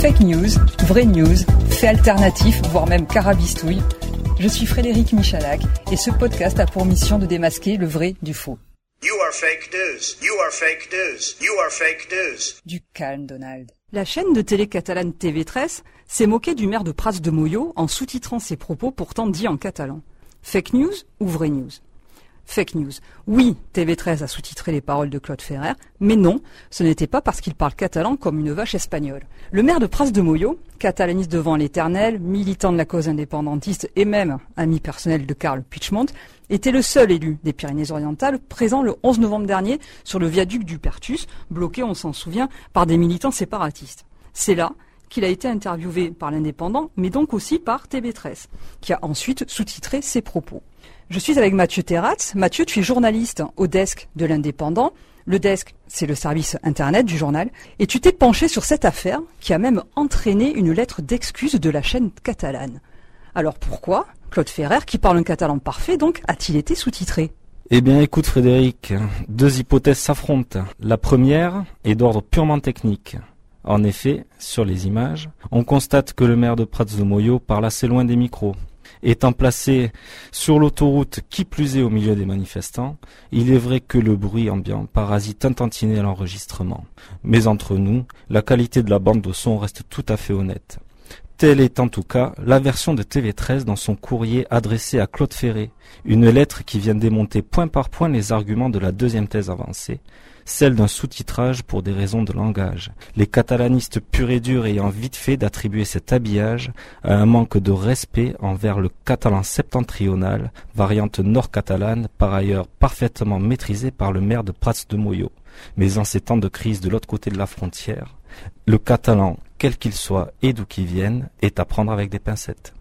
Fake news, vraie news, fait alternatif, voire même carabistouille. Je suis Frédéric Michalak et ce podcast a pour mission de démasquer le vrai du faux. You are fake news. You are fake news. You are fake news. Du calme, Donald. La chaîne de télé catalane TV13 s'est moquée du maire de Prats de Moyo en sous-titrant ses propos pourtant dits en catalan. Fake news ou vraie news? Fake news. Oui, TV13 a sous-titré les paroles de Claude Ferrer, mais non, ce n'était pas parce qu'il parle catalan comme une vache espagnole. Le maire de Pras de Moyo, catalaniste devant l'éternel, militant de la cause indépendantiste et même ami personnel de Karl Puigdemont, était le seul élu des Pyrénées-Orientales présent le 11 novembre dernier sur le viaduc du Pertus, bloqué, on s'en souvient, par des militants séparatistes. C'est là qu'il a été interviewé par l'Indépendant, mais donc aussi par TV13, qui a ensuite sous-titré ses propos. Je suis avec Mathieu Terratz. Mathieu, tu es journaliste au desk de l'Indépendant. Le desk, c'est le service Internet du journal. Et tu t'es penché sur cette affaire qui a même entraîné une lettre d'excuse de la chaîne catalane. Alors pourquoi Claude Ferrer, qui parle un catalan parfait, donc, a-t-il été sous-titré eh bien, écoute Frédéric, deux hypothèses s'affrontent. La première est d'ordre purement technique. En effet, sur les images, on constate que le maire de Prats de Moyo parle assez loin des micros. Étant placé sur l'autoroute qui plus est au milieu des manifestants, il est vrai que le bruit ambiant parasite un tantinet à l'enregistrement. Mais entre nous, la qualité de la bande de son reste tout à fait honnête. Telle est en tout cas la version de TV13 dans son courrier adressé à Claude Ferré, une lettre qui vient démonter point par point les arguments de la deuxième thèse avancée, celle d'un sous-titrage pour des raisons de langage, les catalanistes purs et durs ayant vite fait d'attribuer cet habillage à un manque de respect envers le catalan septentrional, variante nord-catalane, par ailleurs parfaitement maîtrisée par le maire de Prats de Moyo. Mais en ces temps de crise de l'autre côté de la frontière, le catalan, quel qu'il soit et d'où qu'il vienne, est à prendre avec des pincettes.